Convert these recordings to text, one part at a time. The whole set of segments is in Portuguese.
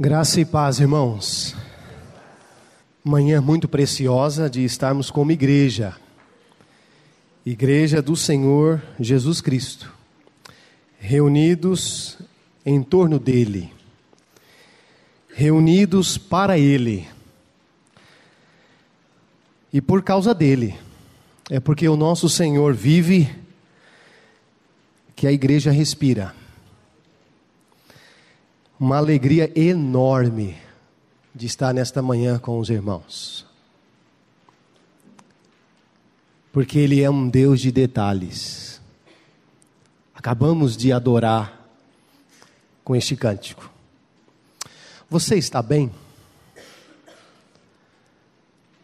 Graça e paz, irmãos. Manhã muito preciosa de estarmos como igreja, Igreja do Senhor Jesus Cristo, reunidos em torno dEle, reunidos para Ele e por causa dEle. É porque o nosso Senhor vive que a igreja respira uma alegria enorme de estar nesta manhã com os irmãos. Porque Ele é um Deus de detalhes. Acabamos de adorar com este cântico. Você está bem?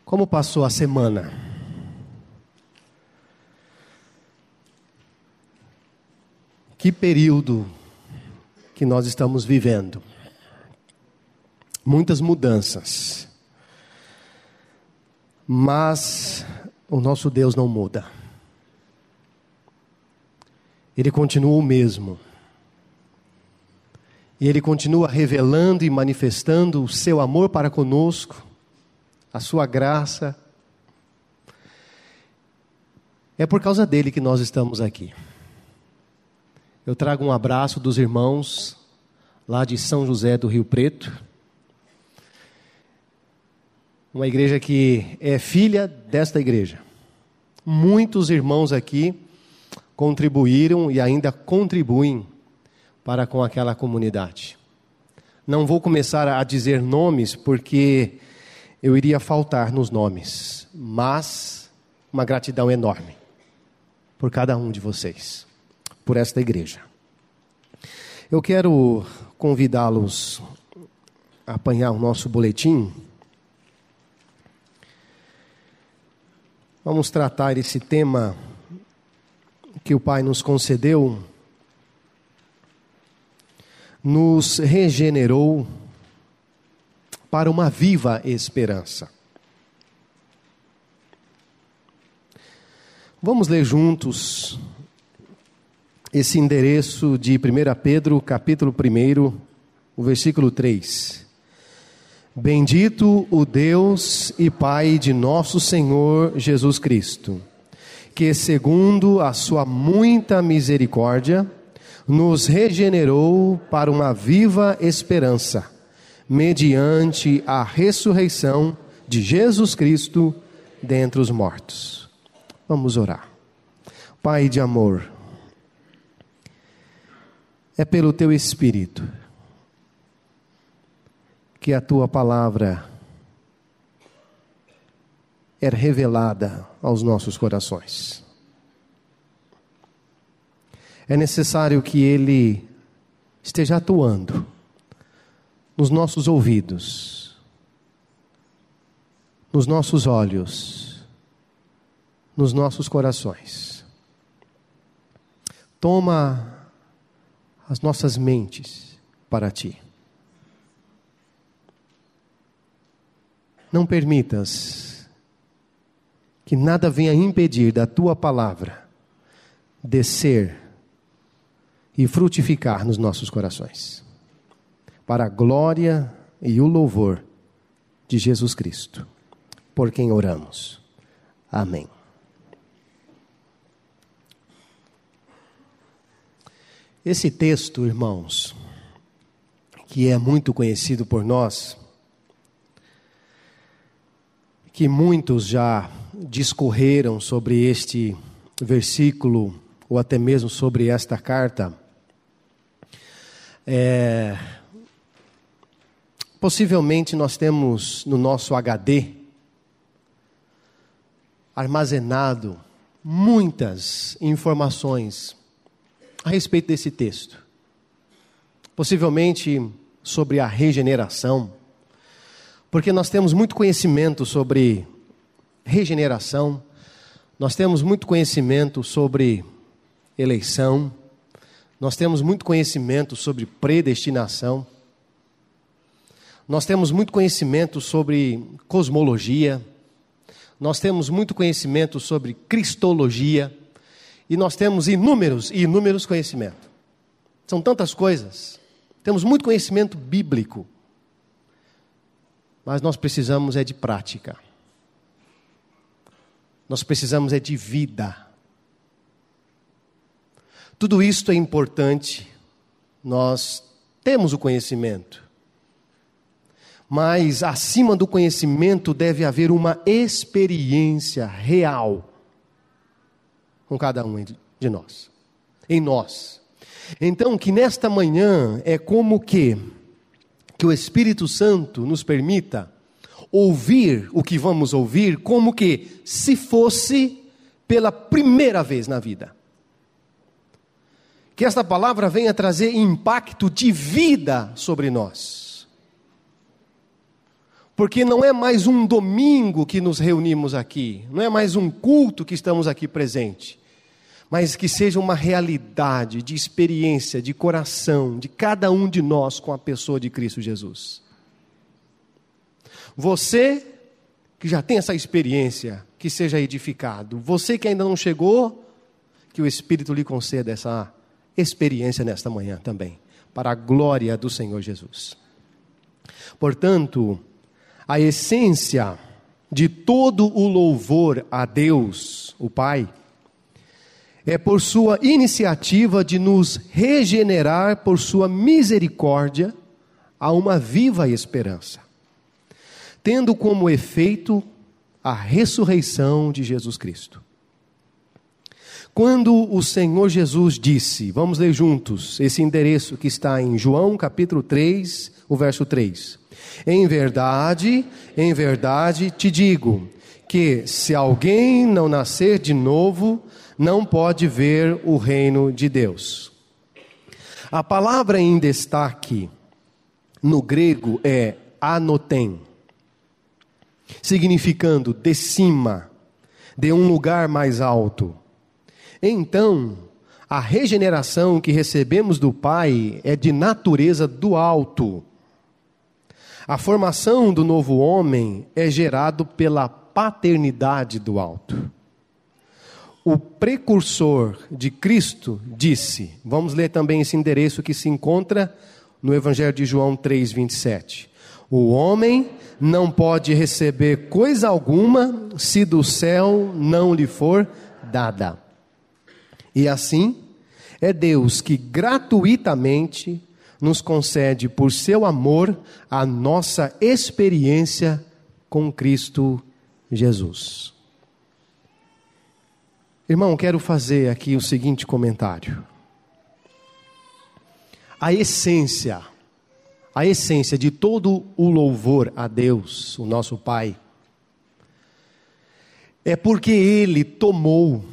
Como passou a semana? Que período que nós estamos vivendo. Muitas mudanças. Mas o nosso Deus não muda. Ele continua o mesmo. E ele continua revelando e manifestando o seu amor para conosco, a sua graça. É por causa dele que nós estamos aqui. Eu trago um abraço dos irmãos lá de São José do Rio Preto. Uma igreja que é filha desta igreja. Muitos irmãos aqui contribuíram e ainda contribuem para com aquela comunidade. Não vou começar a dizer nomes porque eu iria faltar nos nomes, mas uma gratidão enorme por cada um de vocês por esta igreja. Eu quero convidá-los a apanhar o nosso boletim. Vamos tratar esse tema que o Pai nos concedeu, nos regenerou para uma viva esperança. Vamos ler juntos esse endereço de 1 Pedro, capítulo 1, o versículo 3. Bendito o Deus e Pai de nosso Senhor Jesus Cristo, que, segundo a sua muita misericórdia, nos regenerou para uma viva esperança, mediante a ressurreição de Jesus Cristo dentre os mortos. Vamos orar. Pai de amor, é pelo teu Espírito que a tua palavra é revelada aos nossos corações. É necessário que Ele esteja atuando nos nossos ouvidos, nos nossos olhos, nos nossos corações. Toma as nossas mentes para ti. Não permitas que nada venha impedir da tua palavra descer e frutificar nos nossos corações, para a glória e o louvor de Jesus Cristo, por quem oramos. Amém. Esse texto, irmãos, que é muito conhecido por nós, que muitos já discorreram sobre este versículo, ou até mesmo sobre esta carta, é, possivelmente nós temos no nosso HD armazenado muitas informações a respeito desse texto. Possivelmente sobre a regeneração, porque nós temos muito conhecimento sobre regeneração, nós temos muito conhecimento sobre eleição, nós temos muito conhecimento sobre predestinação, nós temos muito conhecimento sobre cosmologia, nós temos muito conhecimento sobre cristologia e nós temos inúmeros e inúmeros conhecimentos. São tantas coisas. Temos muito conhecimento bíblico. mas nós precisamos é de prática. Nós precisamos é de vida. Tudo isto é importante. Nós temos o conhecimento. Mas acima do conhecimento deve haver uma experiência real com cada um de nós, em nós. Então, que nesta manhã é como que que o Espírito Santo nos permita ouvir o que vamos ouvir como que se fosse pela primeira vez na vida. Que esta palavra venha trazer impacto de vida sobre nós. Porque não é mais um domingo que nos reunimos aqui, não é mais um culto que estamos aqui presente, mas que seja uma realidade de experiência, de coração, de cada um de nós com a pessoa de Cristo Jesus. Você que já tem essa experiência, que seja edificado. Você que ainda não chegou, que o Espírito lhe conceda essa experiência nesta manhã também, para a glória do Senhor Jesus. Portanto, a essência de todo o louvor a Deus, o Pai, é por sua iniciativa de nos regenerar por sua misericórdia a uma viva esperança tendo como efeito a ressurreição de Jesus Cristo. Quando o Senhor Jesus disse, vamos ler juntos esse endereço que está em João capítulo 3, o verso 3. Em verdade, em verdade te digo que se alguém não nascer de novo, não pode ver o reino de Deus. A palavra em destaque no grego é anotem significando de cima, de um lugar mais alto. Então, a regeneração que recebemos do Pai é de natureza do alto. A formação do novo homem é gerado pela paternidade do alto. O precursor de Cristo disse, vamos ler também esse endereço que se encontra no Evangelho de João 3:27. O homem não pode receber coisa alguma se do céu não lhe for dada. E assim, é Deus que gratuitamente nos concede, por seu amor, a nossa experiência com Cristo Jesus. Irmão, quero fazer aqui o seguinte comentário. A essência a essência de todo o louvor a Deus, o nosso Pai, é porque Ele tomou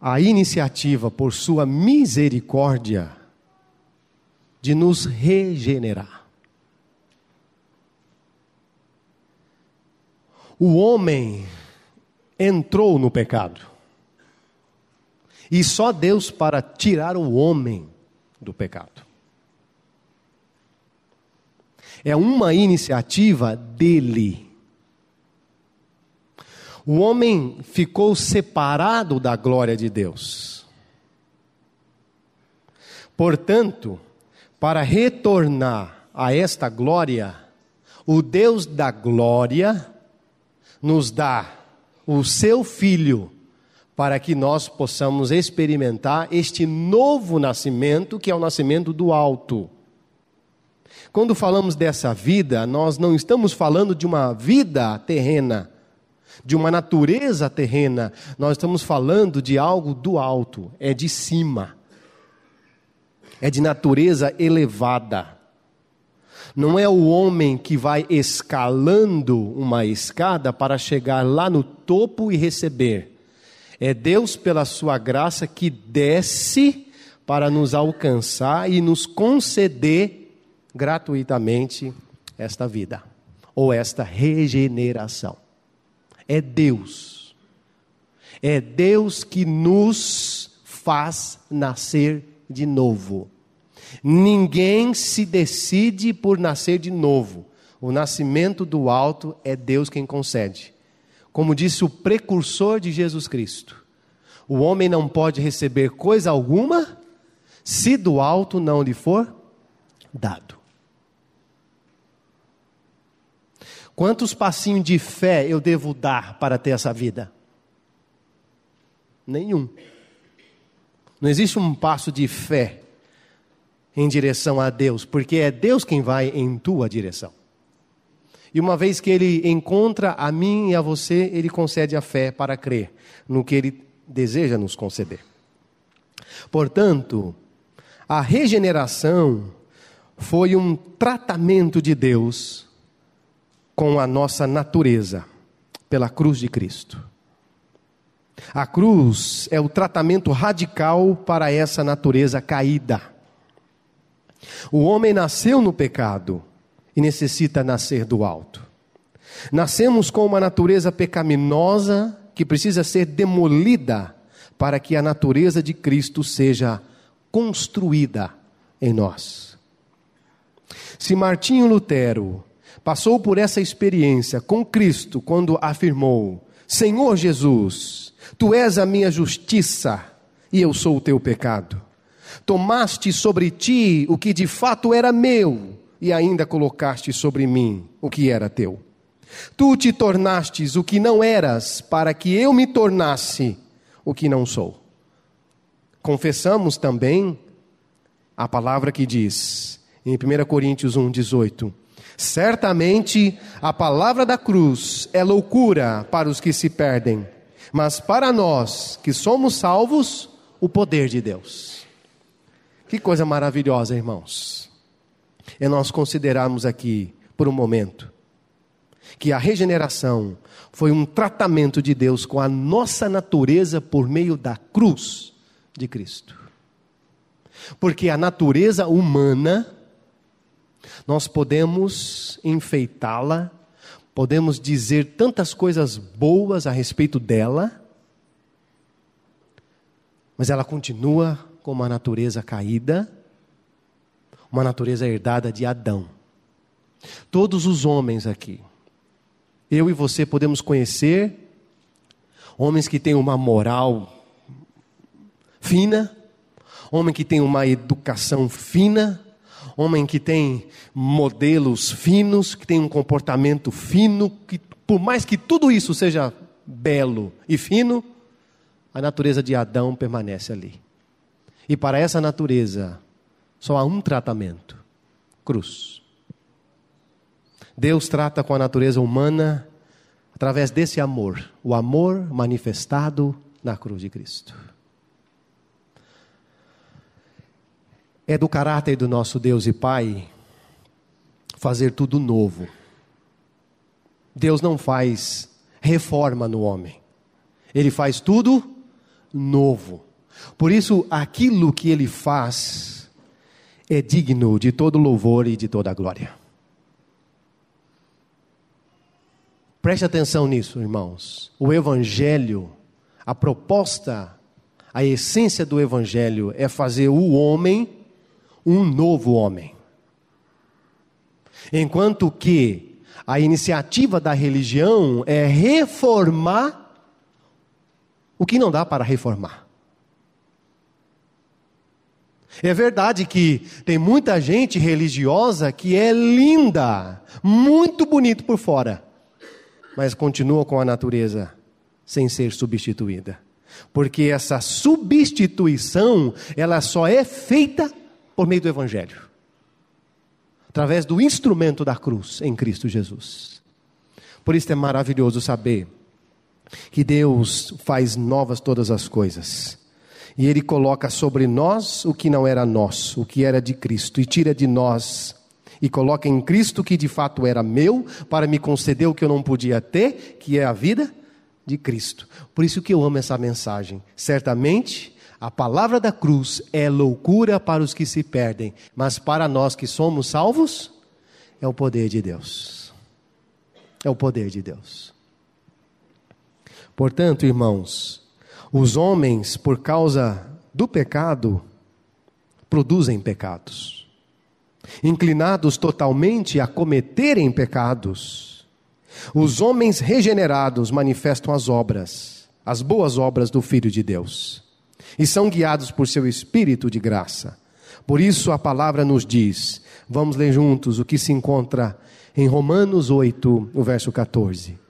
a iniciativa, por Sua misericórdia, de nos regenerar. O homem entrou no pecado. E só Deus para tirar o homem do pecado. É uma iniciativa dele. O homem ficou separado da glória de Deus. Portanto, para retornar a esta glória, o Deus da glória nos dá o seu filho para que nós possamos experimentar este novo nascimento, que é o nascimento do alto. Quando falamos dessa vida, nós não estamos falando de uma vida terrena, de uma natureza terrena, nós estamos falando de algo do alto, é de cima, é de natureza elevada. Não é o homem que vai escalando uma escada para chegar lá no topo e receber. É Deus, pela sua graça, que desce para nos alcançar e nos conceder gratuitamente esta vida, ou esta regeneração. É Deus. É Deus que nos faz nascer de novo. Ninguém se decide por nascer de novo. O nascimento do alto é Deus quem concede. Como disse o precursor de Jesus Cristo: o homem não pode receber coisa alguma se do alto não lhe for dado. Quantos passinhos de fé eu devo dar para ter essa vida? Nenhum. Não existe um passo de fé em direção a Deus, porque é Deus quem vai em tua direção. E uma vez que Ele encontra a mim e a você, Ele concede a fé para crer no que Ele deseja nos conceder. Portanto, a regeneração foi um tratamento de Deus com a nossa natureza, pela cruz de Cristo. A cruz é o tratamento radical para essa natureza caída. O homem nasceu no pecado e necessita nascer do alto. Nascemos com uma natureza pecaminosa que precisa ser demolida para que a natureza de Cristo seja construída em nós. Se Martinho Lutero passou por essa experiência com Cristo quando afirmou: Senhor Jesus, tu és a minha justiça e eu sou o teu pecado. Tomaste sobre ti o que de fato era meu e ainda colocaste sobre mim o que era teu. Tu te tornastes o que não eras, para que eu me tornasse o que não sou. Confessamos também a palavra que diz, em 1 Coríntios 1,18: Certamente a palavra da cruz é loucura para os que se perdem, mas para nós que somos salvos, o poder de Deus. Que coisa maravilhosa, irmãos. É nós considerarmos aqui, por um momento, que a regeneração foi um tratamento de Deus com a nossa natureza por meio da cruz de Cristo. Porque a natureza humana, nós podemos enfeitá-la, podemos dizer tantas coisas boas a respeito dela, mas ela continua com uma natureza caída, uma natureza herdada de Adão. Todos os homens aqui, eu e você podemos conhecer homens que têm uma moral fina, homem que tem uma educação fina, homem que tem modelos finos, que tem um comportamento fino, que por mais que tudo isso seja belo e fino, a natureza de Adão permanece ali. E para essa natureza só há um tratamento: cruz. Deus trata com a natureza humana através desse amor, o amor manifestado na cruz de Cristo. É do caráter do nosso Deus e Pai fazer tudo novo. Deus não faz reforma no homem, ele faz tudo novo. Por isso, aquilo que ele faz é digno de todo louvor e de toda glória. Preste atenção nisso, irmãos. O Evangelho, a proposta, a essência do Evangelho é fazer o homem um novo homem. Enquanto que a iniciativa da religião é reformar o que não dá para reformar. É verdade que tem muita gente religiosa que é linda, muito bonito por fora mas continua com a natureza sem ser substituída. Porque essa substituição, ela só é feita por meio do evangelho. Através do instrumento da cruz em Cristo Jesus. Por isso é maravilhoso saber que Deus faz novas todas as coisas. E Ele coloca sobre nós o que não era nosso, o que era de Cristo, e tira de nós e coloca em Cristo que de fato era meu, para me conceder o que eu não podia ter, que é a vida de Cristo. Por isso que eu amo essa mensagem. Certamente, a palavra da cruz é loucura para os que se perdem, mas para nós que somos salvos, é o poder de Deus. É o poder de Deus. Portanto, irmãos, os homens, por causa do pecado, produzem pecados inclinados totalmente a cometerem pecados. Os homens regenerados manifestam as obras, as boas obras do Filho de Deus, e são guiados por seu Espírito de graça. Por isso a palavra nos diz, vamos ler juntos o que se encontra em Romanos 8, o verso 14.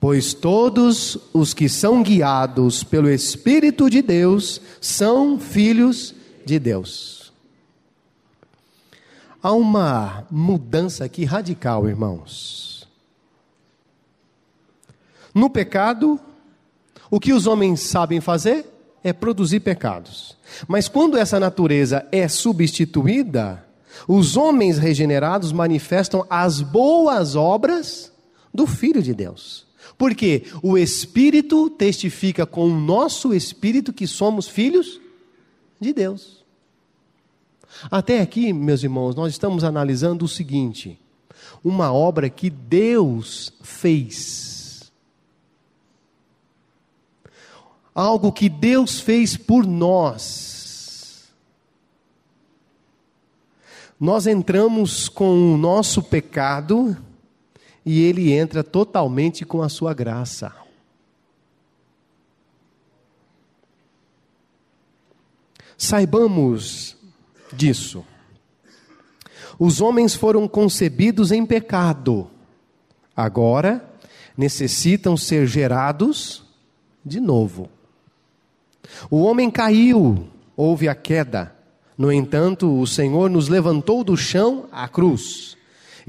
Pois todos os que são guiados pelo Espírito de Deus são filhos de Deus. Há uma mudança aqui radical, irmãos. No pecado, o que os homens sabem fazer é produzir pecados. Mas quando essa natureza é substituída, os homens regenerados manifestam as boas obras do Filho de Deus. Porque o Espírito testifica com o nosso espírito que somos filhos de Deus. Até aqui, meus irmãos, nós estamos analisando o seguinte: uma obra que Deus fez. Algo que Deus fez por nós nós entramos com o nosso pecado e ele entra totalmente com a sua graça. Saibamos disso. Os homens foram concebidos em pecado, agora necessitam ser gerados de novo. O homem caiu, houve a queda. No entanto, o Senhor nos levantou do chão à cruz,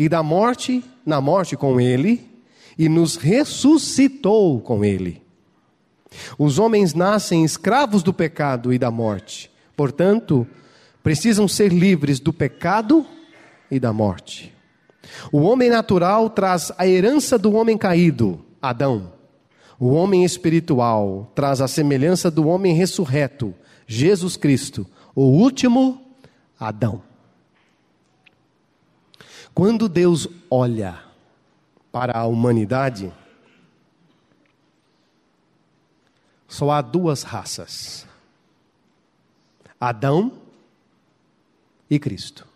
e da morte, na morte com Ele, e nos ressuscitou com Ele. Os homens nascem escravos do pecado e da morte, portanto, precisam ser livres do pecado e da morte. O homem natural traz a herança do homem caído, Adão. O homem espiritual traz a semelhança do homem ressurreto, Jesus Cristo o último Adão. Quando Deus olha para a humanidade, só há duas raças: Adão e Cristo.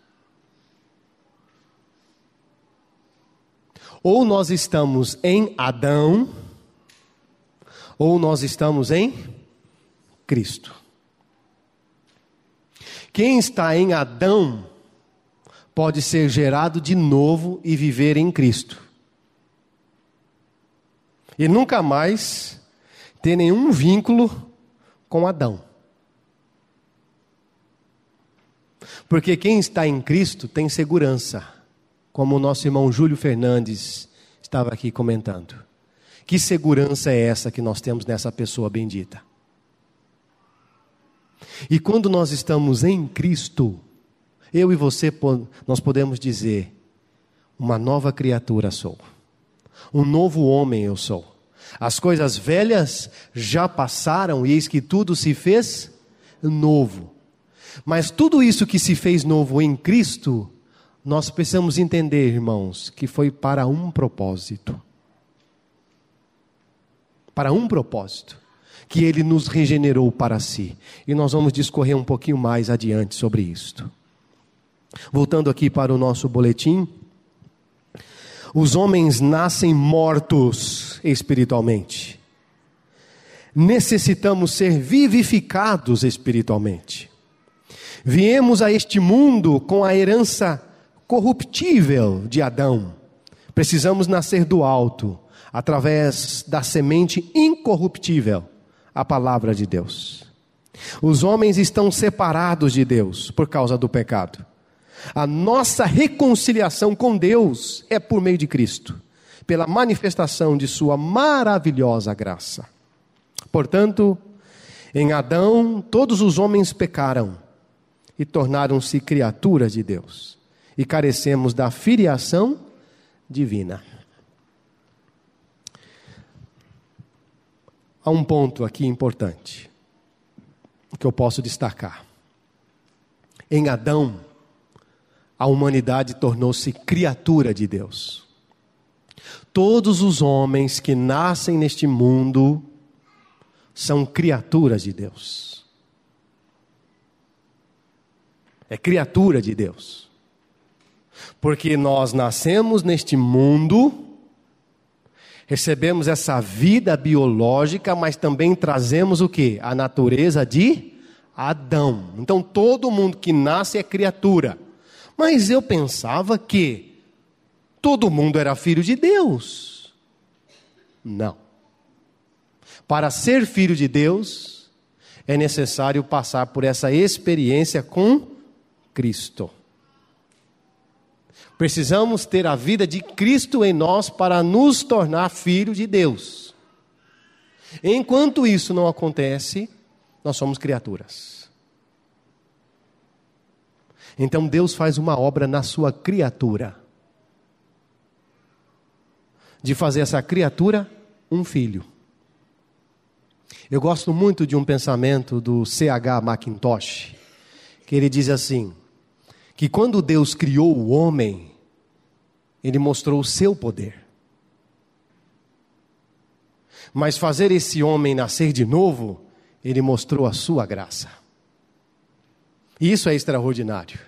Ou nós estamos em Adão, ou nós estamos em Cristo. Quem está em Adão pode ser gerado de novo e viver em Cristo. E nunca mais ter nenhum vínculo com Adão. Porque quem está em Cristo tem segurança, como o nosso irmão Júlio Fernandes estava aqui comentando. Que segurança é essa que nós temos nessa pessoa bendita? E quando nós estamos em Cristo, eu e você, nós podemos dizer: uma nova criatura sou, um novo homem eu sou. As coisas velhas já passaram e eis que tudo se fez novo. Mas tudo isso que se fez novo em Cristo, nós precisamos entender, irmãos, que foi para um propósito. Para um propósito que ele nos regenerou para si. E nós vamos discorrer um pouquinho mais adiante sobre isto. Voltando aqui para o nosso boletim, os homens nascem mortos espiritualmente. Necessitamos ser vivificados espiritualmente. Viemos a este mundo com a herança corruptível de Adão. Precisamos nascer do alto, através da semente incorruptível a palavra de Deus. Os homens estão separados de Deus por causa do pecado. A nossa reconciliação com Deus é por meio de Cristo, pela manifestação de Sua maravilhosa graça. Portanto, em Adão, todos os homens pecaram e tornaram-se criaturas de Deus, e carecemos da filiação divina. Há um ponto aqui importante que eu posso destacar. Em Adão, a humanidade tornou-se criatura de Deus. Todos os homens que nascem neste mundo são criaturas de Deus. É criatura de Deus. Porque nós nascemos neste mundo recebemos essa vida biológica, mas também trazemos o que? A natureza de Adão. Então todo mundo que nasce é criatura. Mas eu pensava que todo mundo era filho de Deus. Não. Para ser filho de Deus, é necessário passar por essa experiência com Cristo. Precisamos ter a vida de Cristo em nós para nos tornar filho de Deus. Enquanto isso não acontece, nós somos criaturas. Então Deus faz uma obra na sua criatura, de fazer essa criatura um filho. Eu gosto muito de um pensamento do C.H. Mackintosh, que ele diz assim: que quando Deus criou o homem, ele mostrou o seu poder. Mas fazer esse homem nascer de novo, ele mostrou a sua graça. Isso é extraordinário.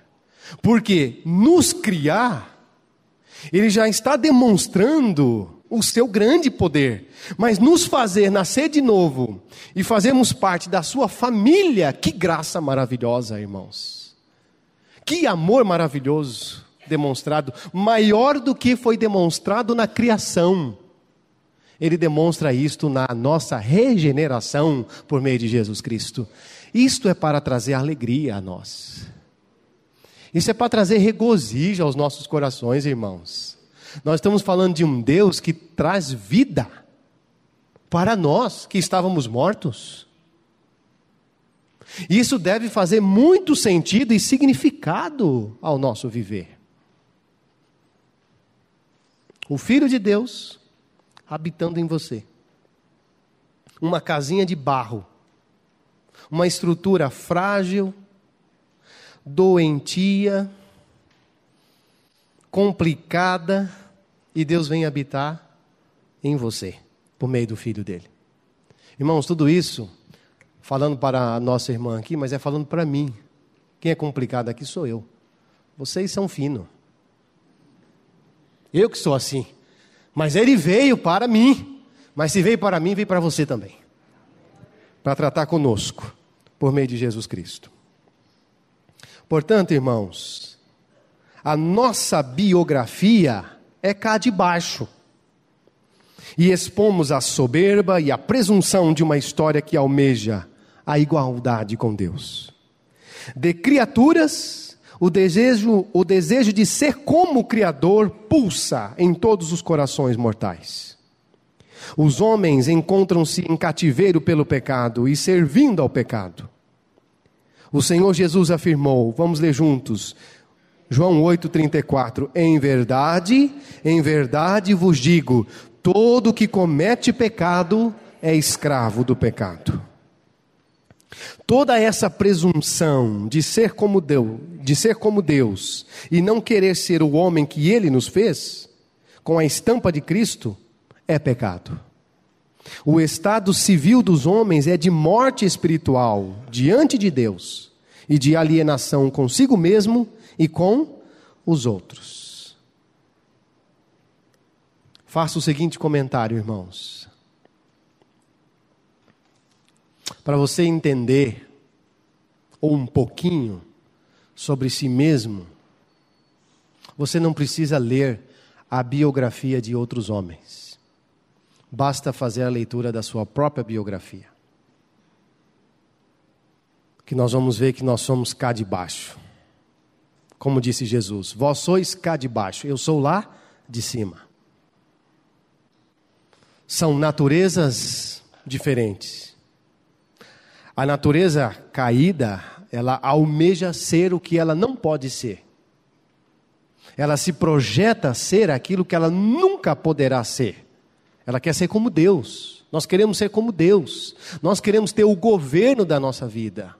Porque nos criar, ele já está demonstrando o seu grande poder, mas nos fazer nascer de novo e fazermos parte da sua família, que graça maravilhosa, irmãos. Que amor maravilhoso demonstrado, maior do que foi demonstrado na criação. Ele demonstra isto na nossa regeneração por meio de Jesus Cristo. Isto é para trazer alegria a nós. Isso é para trazer regozijo aos nossos corações, irmãos. Nós estamos falando de um Deus que traz vida para nós que estávamos mortos. Isso deve fazer muito sentido e significado ao nosso viver. O Filho de Deus habitando em você. Uma casinha de barro. Uma estrutura frágil, doentia, complicada, e Deus vem habitar em você, por meio do Filho dele. Irmãos, tudo isso falando para a nossa irmã aqui, mas é falando para mim. Quem é complicado aqui sou eu. Vocês são finos. Eu que sou assim. Mas ele veio para mim. Mas se veio para mim, veio para você também. Para tratar conosco, por meio de Jesus Cristo. Portanto, irmãos, a nossa biografia é cá de baixo e expomos a soberba e a presunção de uma história que almeja a igualdade com Deus. De criaturas, o desejo, o desejo de ser como o Criador pulsa em todos os corações mortais. Os homens encontram-se em cativeiro pelo pecado e servindo ao pecado. O Senhor Jesus afirmou, vamos ler juntos, João 8,34: Em verdade, em verdade vos digo: todo que comete pecado é escravo do pecado. Toda essa presunção de ser como Deus, de ser como Deus e não querer ser o homem que ele nos fez, com a estampa de Cristo, é pecado. O estado civil dos homens é de morte espiritual diante de Deus e de alienação consigo mesmo e com os outros. Faça o seguinte comentário, irmãos. para você entender, ou um pouquinho, sobre si mesmo, você não precisa ler a biografia de outros homens. Basta fazer a leitura da sua própria biografia. Que nós vamos ver que nós somos cá de baixo. Como disse Jesus: Vós sois cá de baixo, eu sou lá de cima. São naturezas diferentes a natureza caída, ela almeja ser o que ela não pode ser. Ela se projeta ser aquilo que ela nunca poderá ser. Ela quer ser como Deus. Nós queremos ser como Deus. Nós queremos ter o governo da nossa vida.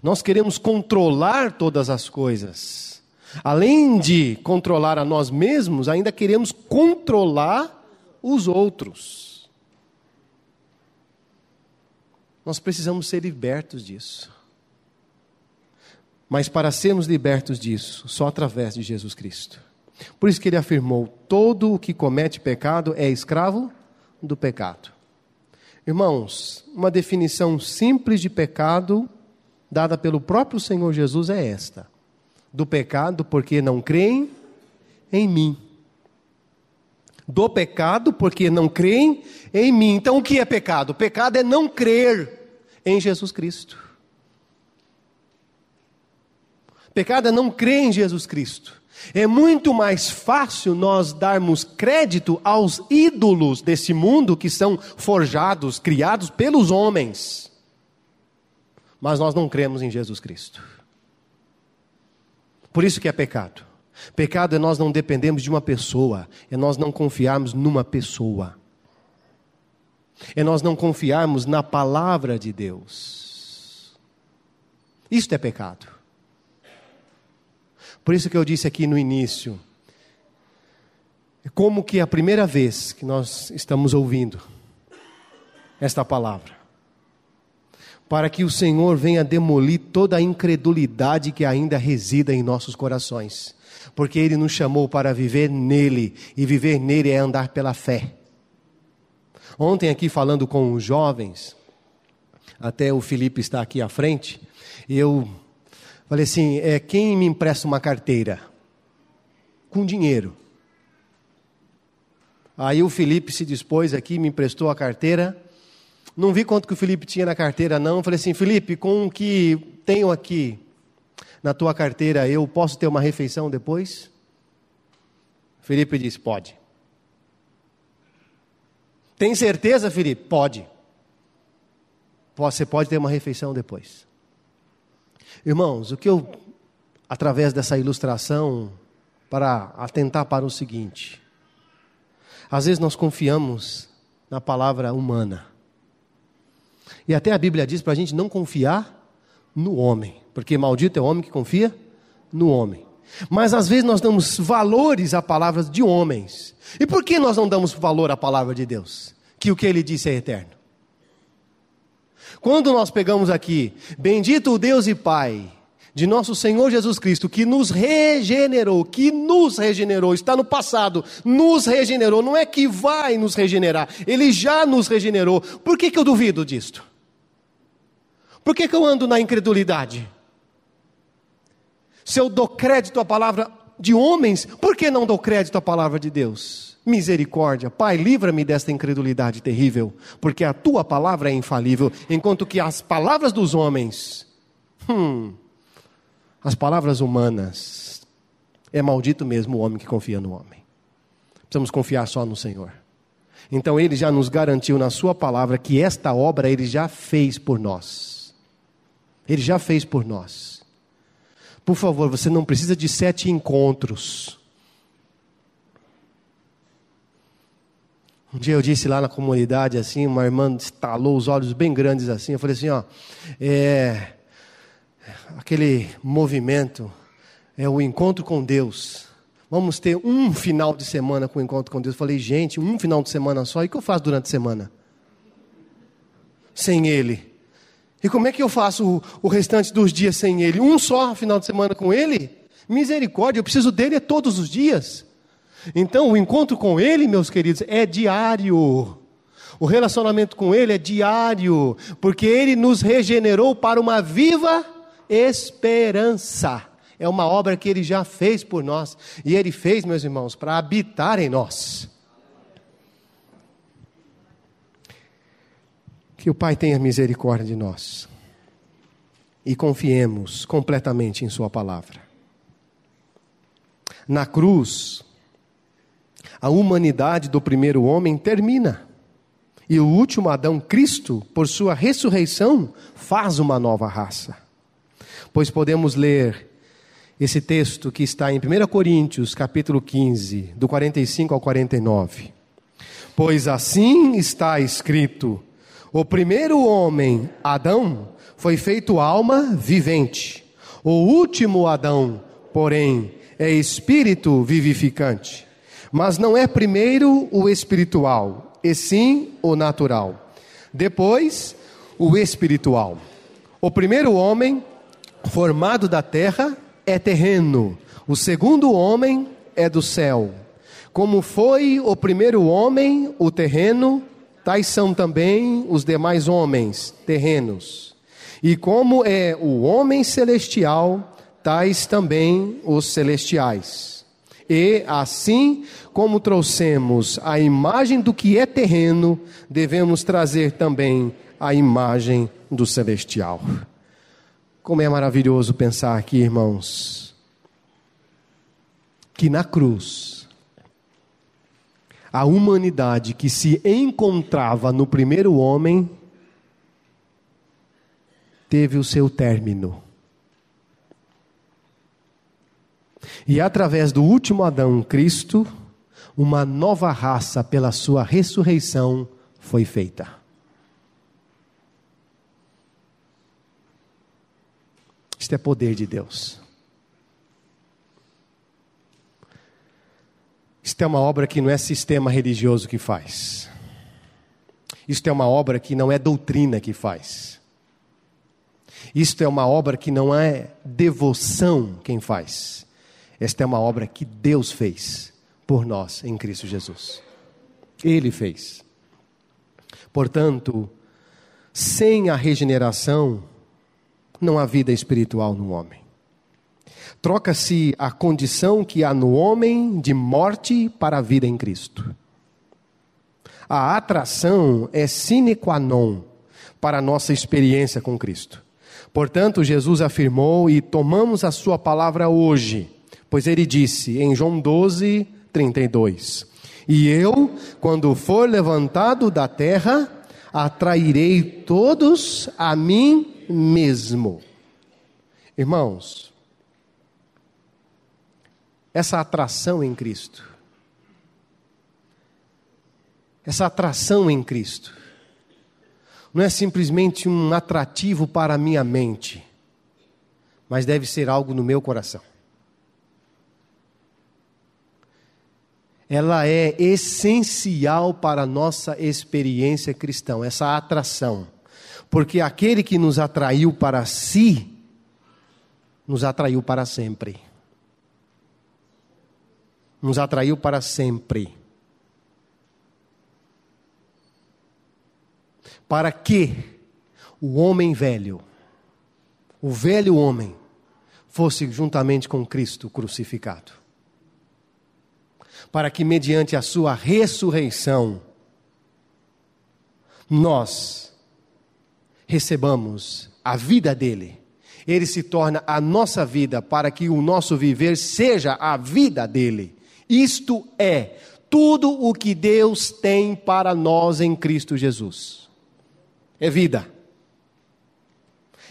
Nós queremos controlar todas as coisas. Além de controlar a nós mesmos, ainda queremos controlar os outros. Nós precisamos ser libertos disso. Mas para sermos libertos disso, só através de Jesus Cristo. Por isso que ele afirmou: todo o que comete pecado é escravo do pecado. Irmãos, uma definição simples de pecado, dada pelo próprio Senhor Jesus, é esta: do pecado, porque não creem em mim. Do pecado, porque não creem em mim. Então, o que é pecado? Pecado é não crer em Jesus Cristo. Pecado é não crer em Jesus Cristo. É muito mais fácil nós darmos crédito aos ídolos desse mundo que são forjados, criados pelos homens. Mas nós não cremos em Jesus Cristo. Por isso que é pecado. Pecado é nós não dependemos de uma pessoa, é nós não confiarmos numa pessoa. É nós não confiarmos na palavra de Deus. Isto é pecado. Por isso que eu disse aqui no início, é como que é a primeira vez que nós estamos ouvindo esta palavra, para que o Senhor venha demolir toda a incredulidade que ainda resida em nossos corações, porque Ele nos chamou para viver nele, e viver nele é andar pela fé. Ontem, aqui falando com os jovens, até o Felipe está aqui à frente, eu Falei assim: é, quem me empresta uma carteira? Com dinheiro. Aí o Felipe se dispôs aqui, me emprestou a carteira. Não vi quanto que o Felipe tinha na carteira, não. Falei assim: Felipe, com o que tenho aqui na tua carteira, eu posso ter uma refeição depois? Felipe disse: pode. Tem certeza, Felipe? Pode. Você pode ter uma refeição depois. Irmãos, o que eu, através dessa ilustração, para atentar para o seguinte: às vezes nós confiamos na palavra humana, e até a Bíblia diz para a gente não confiar no homem, porque maldito é o homem que confia no homem. Mas às vezes nós damos valores a palavras de homens. E por que nós não damos valor à palavra de Deus? Que o que ele disse é eterno. Quando nós pegamos aqui, bendito o Deus e Pai de nosso Senhor Jesus Cristo, que nos regenerou, que nos regenerou, está no passado, nos regenerou, não é que vai nos regenerar, Ele já nos regenerou. Por que, que eu duvido disto? Por que, que eu ando na incredulidade? Se eu dou crédito à palavra de homens, por que não dou crédito à palavra de Deus? Misericórdia, Pai, livra-me desta incredulidade terrível, porque a tua palavra é infalível, enquanto que as palavras dos homens, hum, as palavras humanas, é maldito mesmo o homem que confia no homem. Precisamos confiar só no Senhor. Então ele já nos garantiu na sua palavra que esta obra ele já fez por nós. Ele já fez por nós. Por favor, você não precisa de sete encontros Um dia eu disse lá na comunidade, assim, uma irmã estalou os olhos bem grandes assim. Eu falei assim: ó, é, aquele movimento é o encontro com Deus. Vamos ter um final de semana com o encontro com Deus. Eu falei, gente, um final de semana só, e o que eu faço durante a semana? Sem Ele. E como é que eu faço o, o restante dos dias sem Ele? Um só final de semana com Ele? Misericórdia, eu preciso dele todos os dias. Então, o encontro com Ele, meus queridos, é diário. O relacionamento com Ele é diário, porque Ele nos regenerou para uma viva esperança. É uma obra que Ele já fez por nós, e Ele fez, meus irmãos, para habitar em nós. Que o Pai tenha misericórdia de nós e confiemos completamente em Sua palavra. Na cruz, a humanidade do primeiro homem termina. E o último Adão, Cristo, por sua ressurreição, faz uma nova raça. Pois podemos ler esse texto que está em 1 Coríntios, capítulo 15, do 45 ao 49. Pois assim está escrito: o primeiro homem, Adão, foi feito alma vivente. O último Adão, porém, é espírito vivificante. Mas não é primeiro o espiritual, e sim o natural. Depois, o espiritual. O primeiro homem, formado da terra, é terreno. O segundo homem é do céu. Como foi o primeiro homem, o terreno, tais são também os demais homens, terrenos. E como é o homem celestial, tais também os celestiais. E, assim como trouxemos a imagem do que é terreno, devemos trazer também a imagem do celestial. Como é maravilhoso pensar aqui, irmãos, que na cruz, a humanidade que se encontrava no primeiro homem teve o seu término. E através do último Adão, Cristo, uma nova raça pela sua ressurreição foi feita. Isto é poder de Deus. Isto é uma obra que não é sistema religioso que faz. Isto é uma obra que não é doutrina que faz. Isto é uma obra que não é devoção quem faz. Esta é uma obra que Deus fez por nós em Cristo Jesus. Ele fez. Portanto, sem a regeneração, não há vida espiritual no homem. Troca-se a condição que há no homem de morte para a vida em Cristo. A atração é sine qua non para a nossa experiência com Cristo. Portanto, Jesus afirmou e tomamos a sua palavra hoje Pois ele disse em João 12, 32: E eu, quando for levantado da terra, atrairei todos a mim mesmo. Irmãos, essa atração em Cristo, essa atração em Cristo, não é simplesmente um atrativo para a minha mente, mas deve ser algo no meu coração. Ela é essencial para a nossa experiência cristã, essa atração. Porque aquele que nos atraiu para si, nos atraiu para sempre. Nos atraiu para sempre. Para que o homem velho, o velho homem, fosse juntamente com Cristo crucificado para que, mediante a sua ressurreição, nós recebamos a vida dele. Ele se torna a nossa vida para que o nosso viver seja a vida dele. Isto é tudo o que Deus tem para nós em Cristo Jesus. É vida.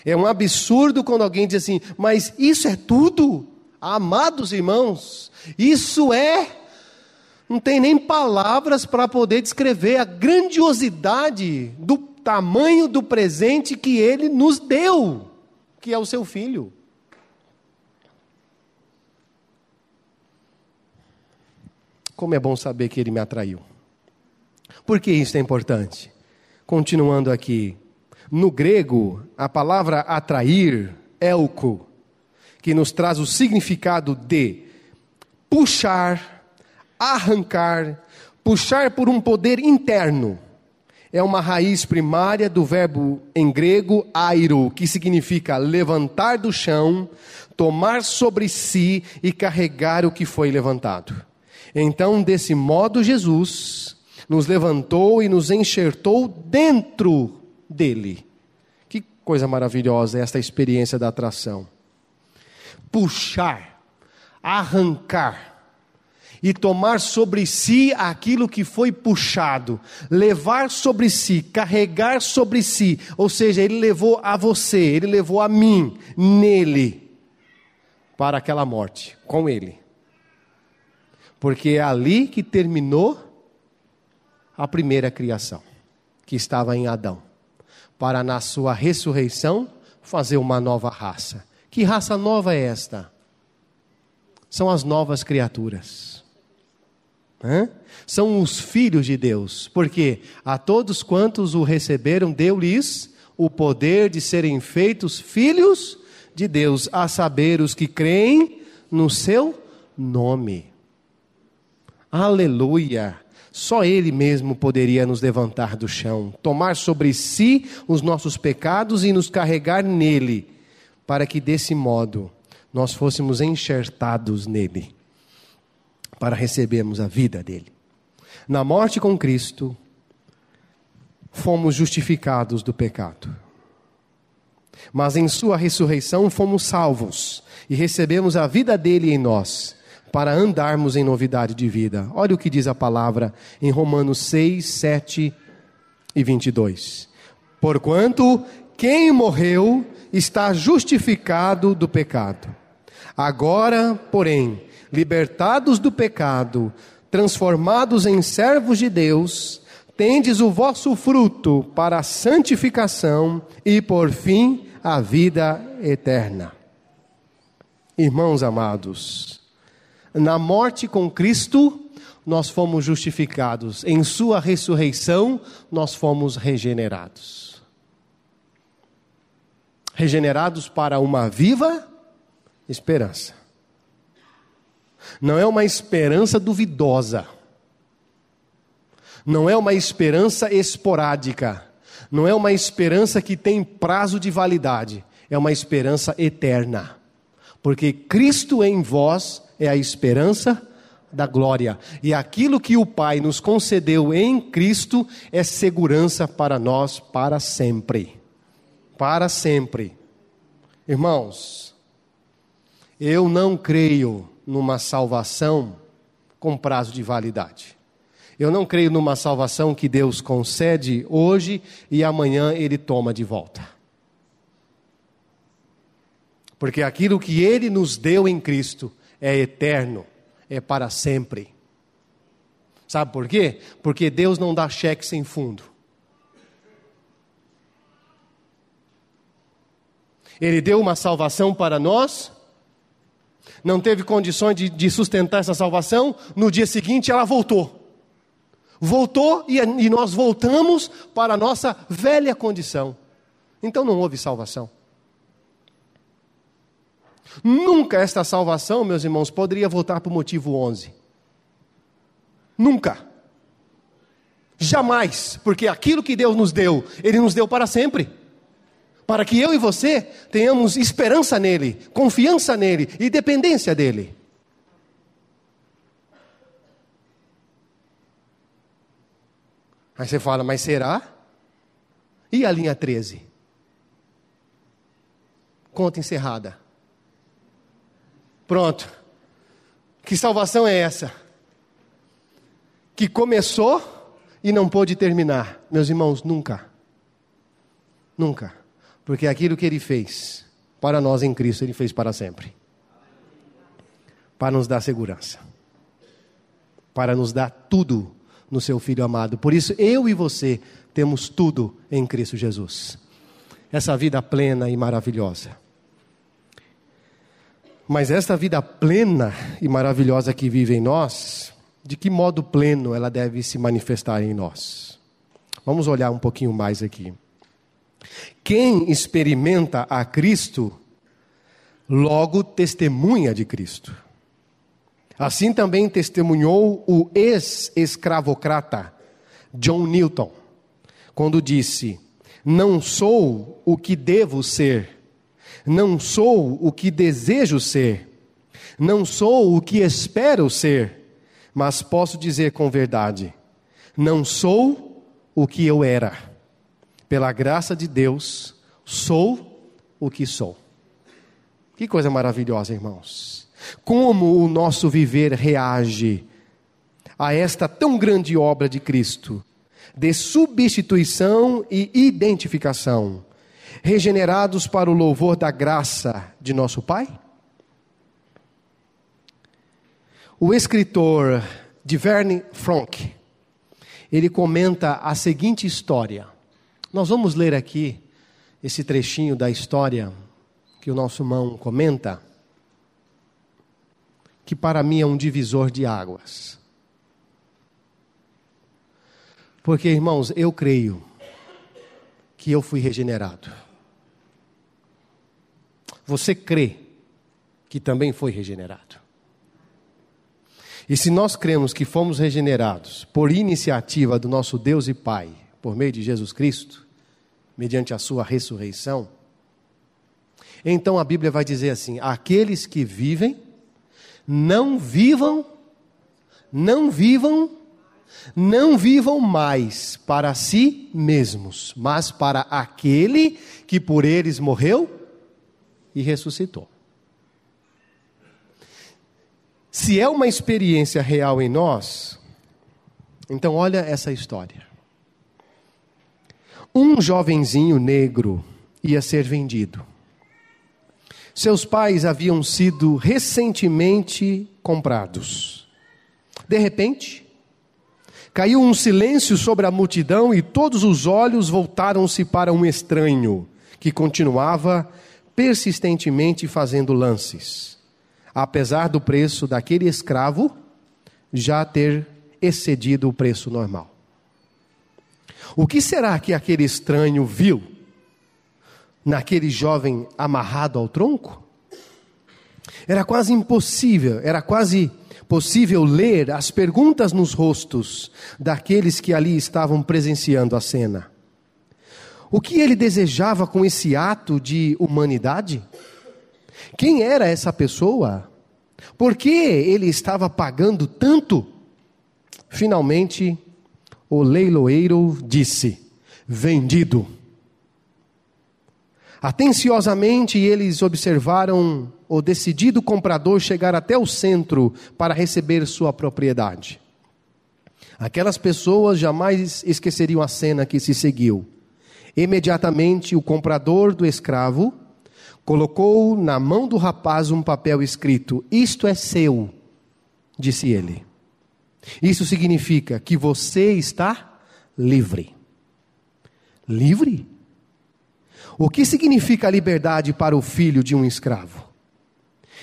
É um absurdo quando alguém diz assim, mas isso é tudo? Amados irmãos, isso é não tem nem palavras para poder descrever a grandiosidade do tamanho do presente que ele nos deu, que é o seu filho. Como é bom saber que ele me atraiu. Por que isso é importante? Continuando aqui. No grego, a palavra atrair, elko, que nos traz o significado de puxar, arrancar, puxar por um poder interno. É uma raiz primária do verbo em grego airo, que significa levantar do chão, tomar sobre si e carregar o que foi levantado. Então, desse modo, Jesus nos levantou e nos enxertou dentro dele. Que coisa maravilhosa esta experiência da atração. Puxar, arrancar, e tomar sobre si aquilo que foi puxado, levar sobre si, carregar sobre si, ou seja, ele levou a você, ele levou a mim, nele, para aquela morte, com ele. Porque é ali que terminou a primeira criação, que estava em Adão, para na sua ressurreição fazer uma nova raça. Que raça nova é esta? São as novas criaturas são os filhos de Deus, porque a todos quantos o receberam, deu-lhes o poder de serem feitos filhos de Deus, a saber, os que creem no seu nome. Aleluia! Só Ele mesmo poderia nos levantar do chão, tomar sobre si os nossos pecados e nos carregar nele, para que desse modo nós fôssemos enxertados nele. Para recebermos a vida dele. Na morte com Cristo, fomos justificados do pecado. Mas em Sua ressurreição fomos salvos e recebemos a vida dele em nós, para andarmos em novidade de vida. Olha o que diz a palavra em Romanos 6, 7 e 22. Porquanto quem morreu está justificado do pecado. Agora, porém, libertados do pecado, transformados em servos de Deus, tendes o vosso fruto para a santificação e, por fim, a vida eterna. Irmãos amados, na morte com Cristo, nós fomos justificados, em Sua ressurreição, nós fomos regenerados. Regenerados para uma viva esperança. Não é uma esperança duvidosa. Não é uma esperança esporádica. Não é uma esperança que tem prazo de validade. É uma esperança eterna. Porque Cristo em vós é a esperança da glória. E aquilo que o Pai nos concedeu em Cristo é segurança para nós para sempre. Para sempre. Irmãos, eu não creio numa salvação com prazo de validade. Eu não creio numa salvação que Deus concede hoje e amanhã Ele toma de volta. Porque aquilo que Ele nos deu em Cristo é eterno, é para sempre. Sabe por quê? Porque Deus não dá cheque sem fundo. Ele deu uma salvação para nós, não teve condições de, de, sustentar essa salvação, no dia seguinte ela voltou. Voltou e, e nós voltamos para a nossa velha condição. Então não houve salvação. Nunca esta salvação, meus irmãos, poderia voltar para o motivo 11. Nunca. Jamais, porque aquilo que Deus nos deu, Ele nos deu para sempre. Para que eu e você tenhamos esperança nele, confiança nele e dependência dele. Aí você fala, mas será? E a linha 13? Conta encerrada. Pronto. Que salvação é essa? Que começou e não pôde terminar. Meus irmãos, nunca. Nunca. Porque aquilo que ele fez para nós em Cristo, ele fez para sempre. Para nos dar segurança. Para nos dar tudo no seu Filho amado. Por isso, eu e você temos tudo em Cristo Jesus. Essa vida plena e maravilhosa. Mas esta vida plena e maravilhosa que vive em nós, de que modo pleno ela deve se manifestar em nós? Vamos olhar um pouquinho mais aqui. Quem experimenta a Cristo, logo testemunha de Cristo. Assim também testemunhou o ex-escravocrata John Newton, quando disse: Não sou o que devo ser não sou o que desejo ser, não sou o que espero ser, mas posso dizer com verdade: não sou o que eu era. Pela graça de Deus, sou o que sou. Que coisa maravilhosa, irmãos. Como o nosso viver reage a esta tão grande obra de Cristo, de substituição e identificação regenerados para o louvor da graça de nosso Pai? O escritor Diverne Franck, ele comenta a seguinte história. Nós vamos ler aqui esse trechinho da história que o nosso irmão comenta, que para mim é um divisor de águas. Porque, irmãos, eu creio que eu fui regenerado. Você crê que também foi regenerado? E se nós cremos que fomos regenerados por iniciativa do nosso Deus e Pai, por meio de Jesus Cristo, mediante a sua ressurreição, então a Bíblia vai dizer assim: aqueles que vivem, não vivam não vivam, não vivam mais para si mesmos, mas para aquele que por eles morreu e ressuscitou. Se é uma experiência real em nós, então olha essa história. Um jovenzinho negro ia ser vendido. Seus pais haviam sido recentemente comprados. De repente, caiu um silêncio sobre a multidão e todos os olhos voltaram-se para um estranho que continuava persistentemente fazendo lances, apesar do preço daquele escravo já ter excedido o preço normal. O que será que aquele estranho viu naquele jovem amarrado ao tronco? Era quase impossível, era quase possível ler as perguntas nos rostos daqueles que ali estavam presenciando a cena. O que ele desejava com esse ato de humanidade? Quem era essa pessoa? Por que ele estava pagando tanto? Finalmente, o leiloeiro disse: Vendido. Atenciosamente eles observaram o decidido comprador chegar até o centro para receber sua propriedade. Aquelas pessoas jamais esqueceriam a cena que se seguiu. Imediatamente o comprador do escravo colocou na mão do rapaz um papel escrito: Isto é seu, disse ele. Isso significa que você está livre. Livre? O que significa a liberdade para o filho de um escravo?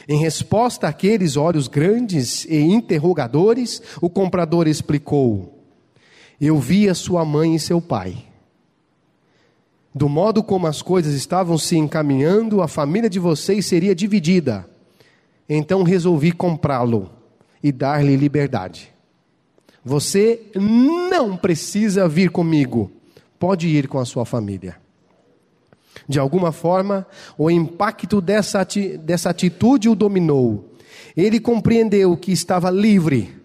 Em resposta àqueles olhos grandes e interrogadores, o comprador explicou: Eu via sua mãe e seu pai. Do modo como as coisas estavam se encaminhando, a família de vocês seria dividida. Então resolvi comprá-lo e dar-lhe liberdade. Você não precisa vir comigo, pode ir com a sua família. De alguma forma, o impacto dessa, dessa atitude o dominou. Ele compreendeu que estava livre.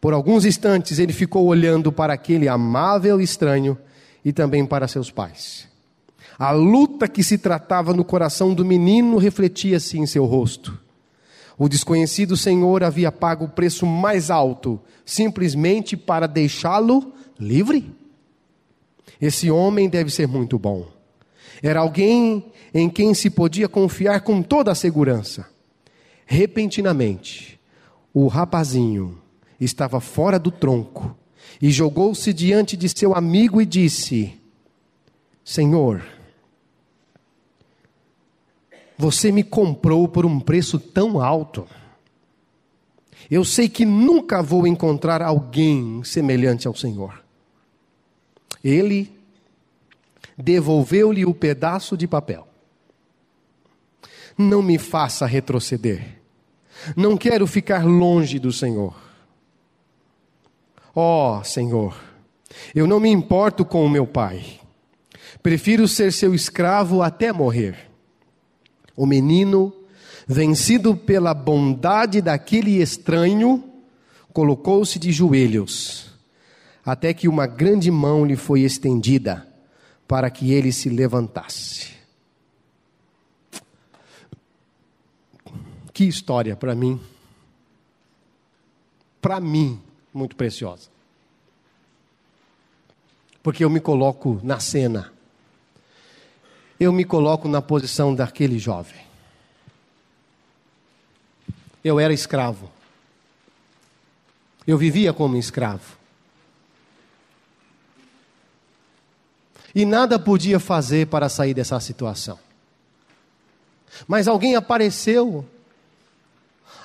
Por alguns instantes, ele ficou olhando para aquele amável estranho e também para seus pais. A luta que se tratava no coração do menino refletia-se em seu rosto. O desconhecido Senhor havia pago o preço mais alto, simplesmente para deixá-lo livre. Esse homem deve ser muito bom. Era alguém em quem se podia confiar com toda a segurança. Repentinamente, o rapazinho estava fora do tronco e jogou-se diante de seu amigo e disse: Senhor, você me comprou por um preço tão alto. Eu sei que nunca vou encontrar alguém semelhante ao Senhor. Ele devolveu-lhe o pedaço de papel. Não me faça retroceder. Não quero ficar longe do Senhor. Ó oh, Senhor, eu não me importo com o meu pai. Prefiro ser seu escravo até morrer. O menino, vencido pela bondade daquele estranho, colocou-se de joelhos, até que uma grande mão lhe foi estendida para que ele se levantasse. Que história para mim, para mim, muito preciosa. Porque eu me coloco na cena eu me coloco na posição daquele jovem. Eu era escravo. Eu vivia como escravo. E nada podia fazer para sair dessa situação. Mas alguém apareceu,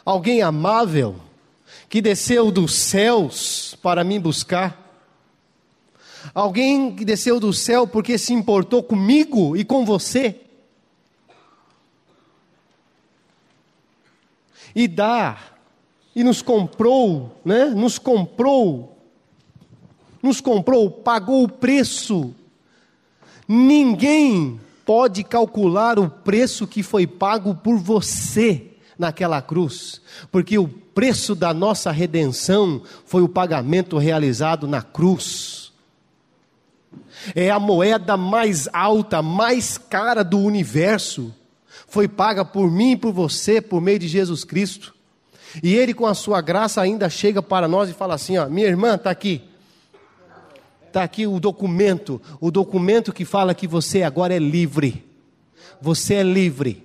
alguém amável, que desceu dos céus para me buscar Alguém que desceu do céu porque se importou comigo e com você. E dá, e nos comprou, né? Nos comprou, nos comprou, pagou o preço. Ninguém pode calcular o preço que foi pago por você naquela cruz, porque o preço da nossa redenção foi o pagamento realizado na cruz. É a moeda mais alta, mais cara do universo. Foi paga por mim e por você por meio de Jesus Cristo. E Ele, com a sua graça, ainda chega para nós e fala assim: ó, minha irmã está aqui. Está aqui o documento, o documento que fala que você agora é livre. Você é livre.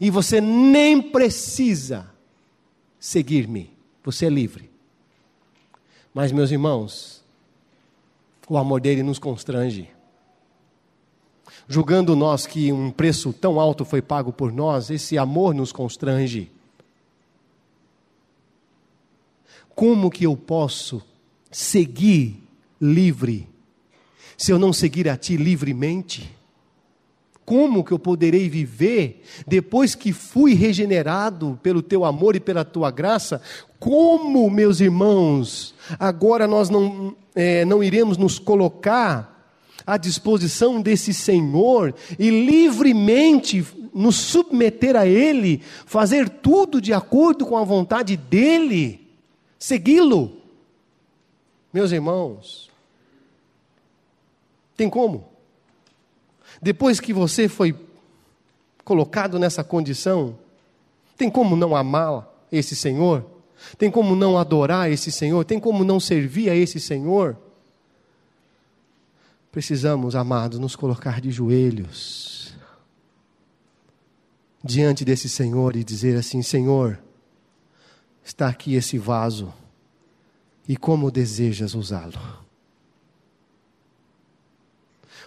E você nem precisa seguir-me. Você é livre. Mas, meus irmãos, o amor dele nos constrange. Julgando nós que um preço tão alto foi pago por nós, esse amor nos constrange. Como que eu posso seguir livre se eu não seguir a Ti livremente? Como que eu poderei viver depois que fui regenerado pelo teu amor e pela tua graça? Como, meus irmãos, agora nós não, é, não iremos nos colocar à disposição desse Senhor e livremente nos submeter a Ele, fazer tudo de acordo com a vontade dEle, segui-lo? Meus irmãos, tem como? Depois que você foi colocado nessa condição, tem como não amar esse Senhor? Tem como não adorar esse Senhor? Tem como não servir a esse Senhor? Precisamos, amados, nos colocar de joelhos diante desse Senhor e dizer assim: Senhor, está aqui esse vaso, e como desejas usá-lo?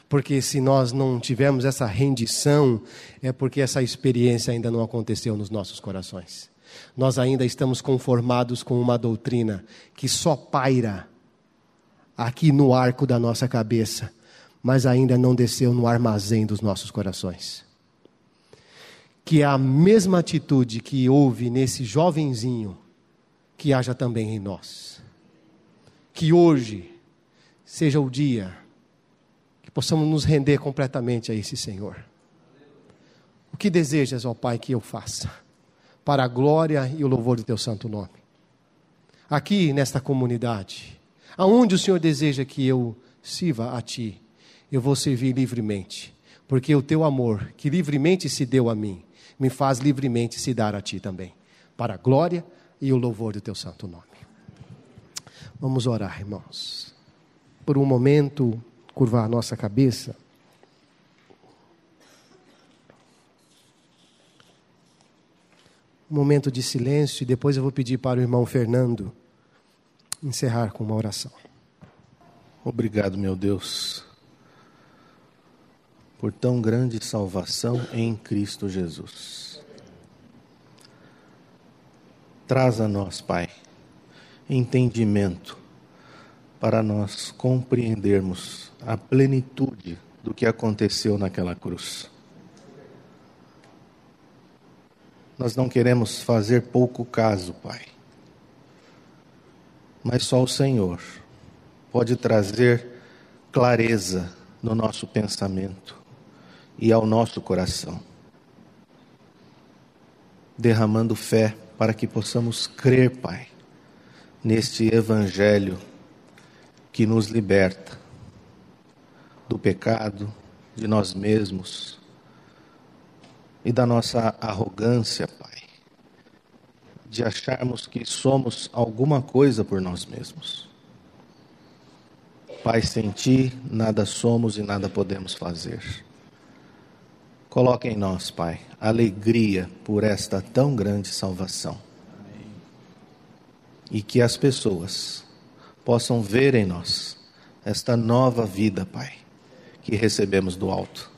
Porque se nós não tivermos essa rendição, é porque essa experiência ainda não aconteceu nos nossos corações. Nós ainda estamos conformados com uma doutrina que só paira aqui no arco da nossa cabeça, mas ainda não desceu no armazém dos nossos corações. Que a mesma atitude que houve nesse jovenzinho, que haja também em nós. Que hoje seja o dia possamos nos render completamente a esse Senhor. O que desejas, ó Pai, que eu faça? Para a glória e o louvor do teu santo nome. Aqui nesta comunidade, aonde o Senhor deseja que eu sirva a Ti, eu vou servir livremente, porque o teu amor, que livremente se deu a mim, me faz livremente se dar a Ti também, para a glória e o louvor do teu santo nome. Vamos orar, irmãos. Por um momento, curvar nossa cabeça. Um momento de silêncio e depois eu vou pedir para o irmão Fernando encerrar com uma oração. Obrigado, meu Deus, por tão grande salvação em Cristo Jesus. Traz a nós, Pai, entendimento para nós compreendermos a plenitude do que aconteceu naquela cruz. Nós não queremos fazer pouco caso, Pai, mas só o Senhor pode trazer clareza no nosso pensamento e ao nosso coração, derramando fé para que possamos crer, Pai, neste Evangelho que nos liberta do pecado, de nós mesmos e da nossa arrogância, Pai, de acharmos que somos alguma coisa por nós mesmos. Pai, sem Ti nada somos e nada podemos fazer. Coloque em nós, Pai, alegria por esta tão grande salvação. Amém. E que as pessoas possam ver em nós esta nova vida, Pai, que recebemos do alto.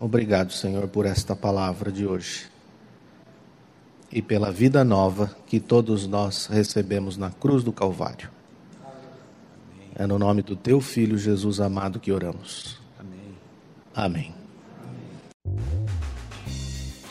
Obrigado, Senhor, por esta palavra de hoje e pela vida nova que todos nós recebemos na cruz do Calvário. É no nome do teu filho Jesus amado que oramos. Amém. Amém.